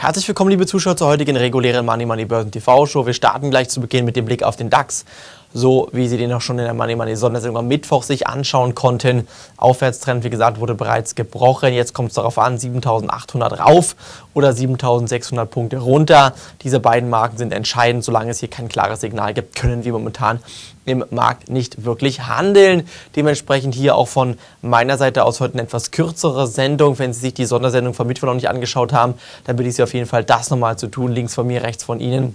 Herzlich willkommen, liebe Zuschauer, zur heutigen regulären Money Money Börsen TV Show. Wir starten gleich zu Beginn mit dem Blick auf den DAX so wie Sie den auch schon in der Money Money Sondersendung am Mittwoch sich anschauen konnten. Aufwärtstrend, wie gesagt, wurde bereits gebrochen. Jetzt kommt es darauf an, 7800 rauf oder 7600 Punkte runter. Diese beiden Marken sind entscheidend. Solange es hier kein klares Signal gibt, können wir momentan im Markt nicht wirklich handeln. Dementsprechend hier auch von meiner Seite aus heute eine etwas kürzere Sendung. Wenn Sie sich die Sondersendung vom Mittwoch noch nicht angeschaut haben, dann bitte ich Sie auf jeden Fall, das nochmal zu tun. Links von mir, rechts von Ihnen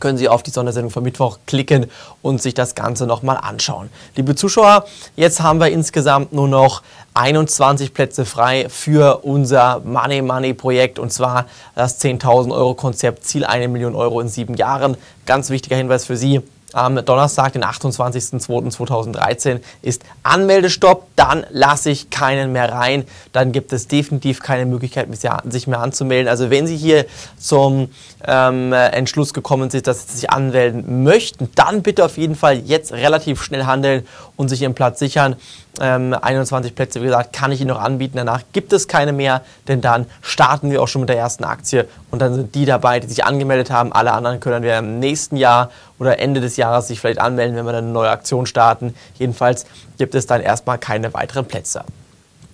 können Sie auf die Sondersendung von Mittwoch klicken und sich das Ganze nochmal anschauen. Liebe Zuschauer, jetzt haben wir insgesamt nur noch 21 Plätze frei für unser Money Money Projekt und zwar das 10.000 Euro Konzept Ziel 1 Million Euro in sieben Jahren. Ganz wichtiger Hinweis für Sie am Donnerstag, den 28.02.2013, ist Anmeldestopp. Dann lasse ich keinen mehr rein. Dann gibt es definitiv keine Möglichkeit, sich mehr anzumelden. Also wenn Sie hier zum ähm, Entschluss gekommen sind, dass Sie sich anmelden möchten, dann bitte auf jeden Fall jetzt relativ schnell handeln und sich Ihren Platz sichern. Ähm, 21 Plätze, wie gesagt, kann ich Ihnen noch anbieten. Danach gibt es keine mehr, denn dann starten wir auch schon mit der ersten Aktie und dann sind die dabei, die sich angemeldet haben. Alle anderen können wir im nächsten Jahr oder Ende des Jahres sich vielleicht anmelden, wenn wir dann eine neue Aktion starten. Jedenfalls gibt es dann erstmal keine weiteren Plätze.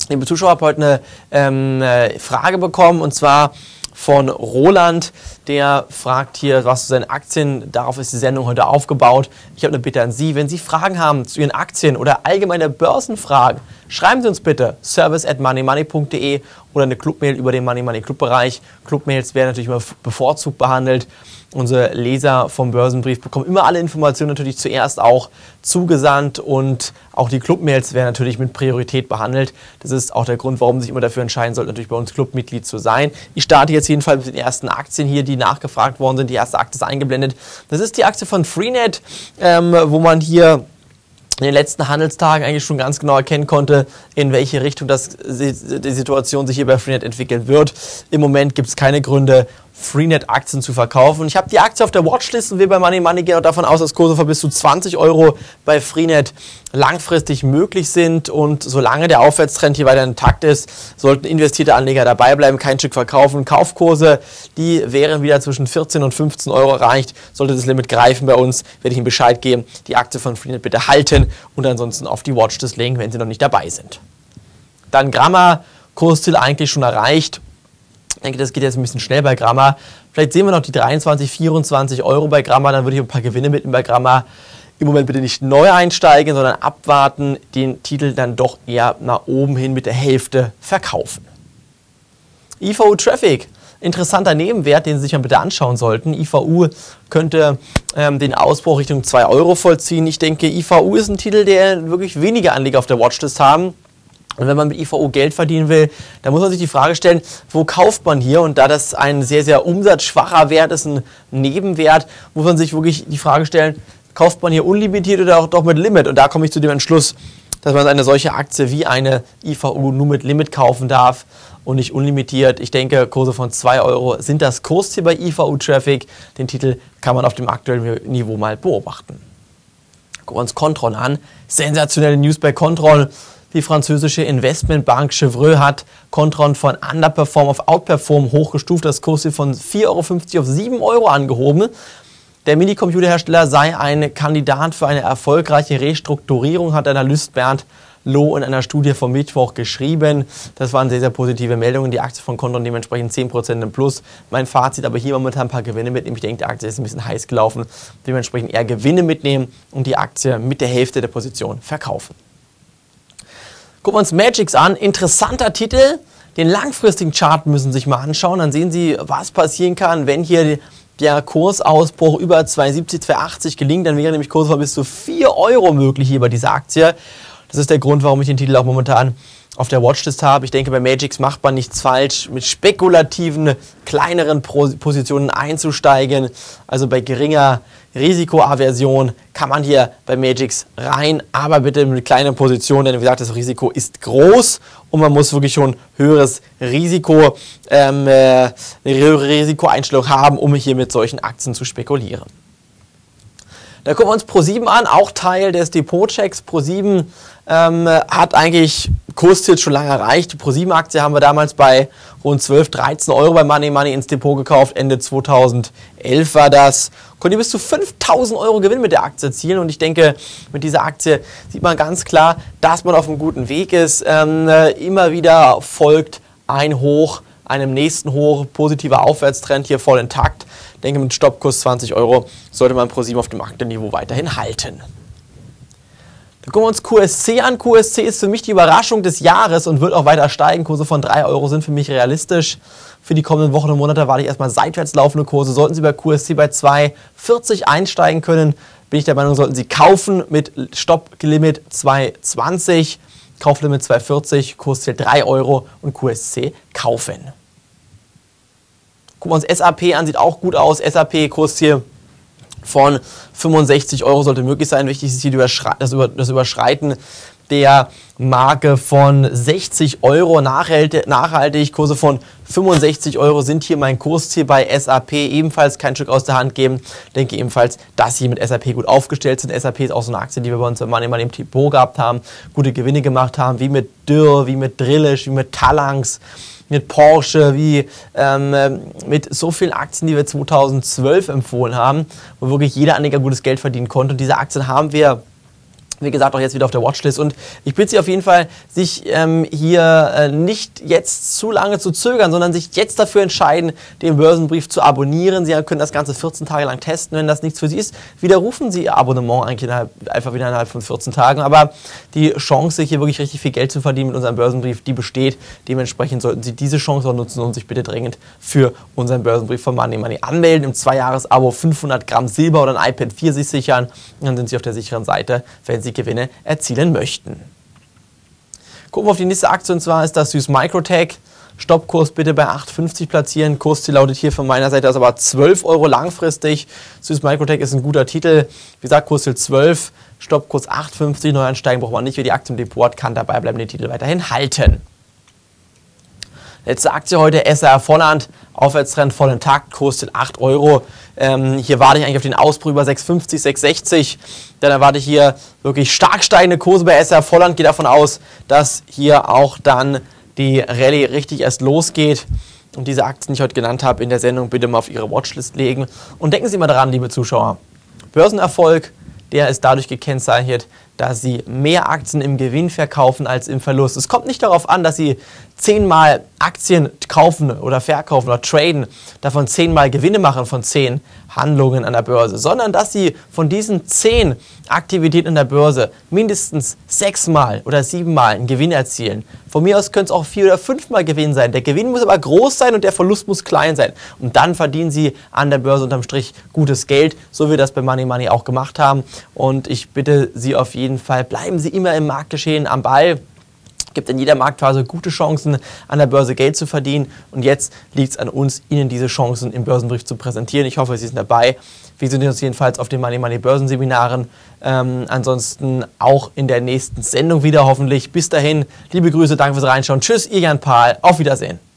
Liebe Zuschauer, ich habe heute eine ähm, äh, Frage bekommen und zwar von Roland, der fragt hier, was zu seinen Aktien, darauf ist die Sendung heute aufgebaut. Ich habe eine Bitte an Sie, wenn Sie Fragen haben zu Ihren Aktien oder allgemeine Börsenfragen, schreiben Sie uns bitte service at moneymoney.de oder eine Clubmail über den Money Money Club Bereich. Clubmails werden natürlich immer bevorzugt behandelt. Unsere Leser vom Börsenbrief bekommen immer alle Informationen natürlich zuerst auch zugesandt und auch die Clubmails werden natürlich mit Priorität behandelt. Das ist auch der Grund, warum Sie sich immer dafür entscheiden sollten, natürlich bei uns Clubmitglied zu sein. Ich starte jetzt jedenfalls mit den ersten Aktien hier, die nachgefragt worden sind. Die erste Aktie ist eingeblendet. Das ist die Aktie von Freenet, ähm, wo man hier in den letzten Handelstagen eigentlich schon ganz genau erkennen konnte, in welche Richtung das, die Situation sich hier bei Freenet entwickeln wird. Im Moment gibt es keine Gründe, Freenet-Aktien zu verkaufen. Ich habe die Aktie auf der Watchlist und wir bei Money Money gehen auch davon aus, dass Kurse von bis zu 20 Euro bei Freenet langfristig möglich sind. Und solange der Aufwärtstrend hier weiter intakt ist, sollten investierte Anleger dabei bleiben, kein Stück verkaufen. Kaufkurse, die wären wieder zwischen 14 und 15 Euro erreicht. Sollte das Limit greifen bei uns, werde ich Ihnen Bescheid geben. Die Aktie von Freenet bitte halten und ansonsten auf die Watchlist legen, wenn Sie noch nicht dabei sind. Dann Gramma, Kursziel eigentlich schon erreicht ich denke, das geht jetzt ein bisschen schnell bei Gramma. Vielleicht sehen wir noch die 23, 24 Euro bei Gramma, dann würde ich ein paar Gewinne mitnehmen bei Gramma. Im Moment bitte nicht neu einsteigen, sondern abwarten, den Titel dann doch eher nach oben hin mit der Hälfte verkaufen. IVU Traffic, interessanter Nebenwert, den Sie sich mal bitte anschauen sollten. IVU könnte ähm, den Ausbruch Richtung 2 Euro vollziehen. Ich denke, IVU ist ein Titel, der wirklich wenige Anleger auf der Watchlist haben. Und wenn man mit IVO Geld verdienen will, dann muss man sich die Frage stellen, wo kauft man hier? Und da das ein sehr, sehr umsatzschwacher Wert ist, ein Nebenwert, muss man sich wirklich die Frage stellen, kauft man hier unlimitiert oder auch doch mit Limit? Und da komme ich zu dem Entschluss, dass man eine solche Aktie wie eine IVU nur mit Limit kaufen darf und nicht unlimitiert. Ich denke, Kurse von 2 Euro sind das Kursziel bei IVU Traffic. Den Titel kann man auf dem aktuellen Niveau mal beobachten. Gucken wir uns Contron an. Sensationelle News bei Contron. Die französische Investmentbank Chevreul hat Contron von Underperform auf Outperform hochgestuft, das Kurs von 4,50 Euro auf 7 Euro angehoben. Der Minicomputerhersteller sei ein Kandidat für eine erfolgreiche Restrukturierung, hat Analyst Bernd Loh in einer Studie vom Mittwoch geschrieben. Das waren sehr, sehr positive Meldungen. Die Aktie von Contron dementsprechend 10% im Plus. Mein Fazit aber hier momentan ein paar Gewinne mitnehmen. Ich denke, die Aktie ist ein bisschen heiß gelaufen. Dementsprechend eher Gewinne mitnehmen und die Aktie mit der Hälfte der Position verkaufen. Gucken wir uns Magics an. Interessanter Titel. Den langfristigen Chart müssen Sie sich mal anschauen. Dann sehen Sie, was passieren kann, wenn hier der Kursausbruch über 2,70, 2,80 gelingt. Dann wäre nämlich Kurs von bis zu 4 Euro möglich hier bei dieser Aktie. Das ist der Grund, warum ich den Titel auch momentan auf der Watchlist habe. Ich denke, bei Magix macht man nichts falsch, mit spekulativen, kleineren Positionen einzusteigen. Also bei geringer Risikoaversion kann man hier bei Magix rein, aber bitte mit kleinen Positionen, denn wie gesagt, das Risiko ist groß und man muss wirklich schon höheres Risiko, ähm, äh, eine höhere Risikoeinstellung haben, um hier mit solchen Aktien zu spekulieren. Da gucken wir uns Pro7 an, auch Teil des Depotchecks. Pro7 ähm, hat eigentlich Kursziel schon lange erreicht. Die Pro7-Aktie haben wir damals bei rund 12, 13 Euro bei Money Money ins Depot gekauft. Ende 2011 war das. Konnte bis zu 5000 Euro Gewinn mit der Aktie erzielen. Und ich denke, mit dieser Aktie sieht man ganz klar, dass man auf einem guten Weg ist. Ähm, äh, immer wieder folgt ein Hoch einem nächsten Hoch, positiver Aufwärtstrend hier voll intakt. Ich denke, mit Stoppkurs 20 Euro sollte man ProSieben auf dem Aktienniveau weiterhin halten. Dann gucken wir uns QSC an. QSC ist für mich die Überraschung des Jahres und wird auch weiter steigen. Kurse von 3 Euro sind für mich realistisch. Für die kommenden Wochen und Monate warte ich erstmal seitwärts laufende Kurse. Sollten Sie bei QSC bei 2,40 einsteigen können, bin ich der Meinung, sollten Sie kaufen mit Stopplimit 2,20. Kauflimit 2,40, Kursziel 3 Euro und QSC kaufen. Gucken wir uns SAP an, sieht auch gut aus. SAP Kursziel von 65 Euro sollte möglich sein. Wichtig ist hier das Überschreiten der Marke von 60 Euro nachhaltig. Kurse von 65 Euro sind hier mein Kursziel bei SAP. Ebenfalls kein Stück aus der Hand geben. Denke ebenfalls, dass sie mit SAP gut aufgestellt sind. SAP ist auch so eine Aktie, die wir bei uns immer im Depot gehabt haben, gute Gewinne gemacht haben, wie mit Dürr, wie mit Drillisch, wie mit Talangs mit Porsche, wie ähm, mit so vielen Aktien, die wir 2012 empfohlen haben, wo wirklich jeder Anleger gutes Geld verdienen konnte. Und diese Aktien haben wir wie gesagt, auch jetzt wieder auf der Watchlist. Und ich bitte Sie auf jeden Fall, sich ähm, hier äh, nicht jetzt zu lange zu zögern, sondern sich jetzt dafür entscheiden, den Börsenbrief zu abonnieren. Sie können das Ganze 14 Tage lang testen. Wenn das nichts für Sie ist, widerrufen Sie Ihr Abonnement eigentlich innerhalb, einfach wieder innerhalb von 14 Tagen. Aber die Chance, hier wirklich richtig viel Geld zu verdienen mit unserem Börsenbrief, die besteht. Dementsprechend sollten Sie diese Chance auch nutzen und sich bitte dringend für unseren Börsenbrief von Money Money anmelden. Im Zweijahres-Abo 500 Gramm Silber oder ein iPad 4 sich sichern. Dann sind Sie auf der sicheren Seite, wenn Sie Gewinne erzielen möchten. Gucken wir auf die nächste Aktie und zwar ist das Süß Microtech. Stoppkurs bitte bei 8,50 platzieren. Kursziel lautet hier von meiner Seite aus aber 12 Euro langfristig. Süß Microtech ist ein guter Titel. Wie gesagt, Kursziel 12, Stoppkurs 8,50. Neuansteigen braucht man nicht. Wer die Aktie im Depot hat, kann dabei bleiben, den Titel weiterhin halten. Letzte Aktie heute, SR Volland, Aufwärtstrend voll intakt, kostet 8 Euro. Ähm, hier warte ich eigentlich auf den Ausbruch über 6,50, 6,60. Dann erwarte ich hier wirklich stark steigende Kurse bei SR Volland. Gehe davon aus, dass hier auch dann die Rallye richtig erst losgeht. Und diese Aktien, die ich heute genannt habe, in der Sendung bitte mal auf Ihre Watchlist legen. Und denken Sie mal daran, liebe Zuschauer, Börsenerfolg, der ist dadurch gekennzeichnet, dass Sie mehr Aktien im Gewinn verkaufen als im Verlust. Es kommt nicht darauf an, dass Sie zehnmal Aktien kaufen oder verkaufen oder traden, davon zehnmal Gewinne machen von zehn Handlungen an der Börse, sondern dass sie von diesen zehn Aktivitäten an der Börse mindestens sechsmal oder siebenmal einen Gewinn erzielen. Von mir aus können es auch vier oder fünfmal Gewinn sein. Der Gewinn muss aber groß sein und der Verlust muss klein sein. Und dann verdienen Sie an der Börse unterm Strich gutes Geld, so wie wir das bei Money Money auch gemacht haben. Und ich bitte Sie auf jeden Fall, bleiben Sie immer im Marktgeschehen am Ball gibt in jeder Marktphase gute Chancen, an der Börse Geld zu verdienen. Und jetzt liegt es an uns, Ihnen diese Chancen im Börsenbrief zu präsentieren. Ich hoffe, Sie sind dabei. Wir sehen uns jedenfalls auf den Money Money Börsenseminaren. Ähm, ansonsten auch in der nächsten Sendung wieder hoffentlich. Bis dahin, liebe Grüße, danke fürs Reinschauen. Tschüss, ihr Jan Pahl. Auf Wiedersehen.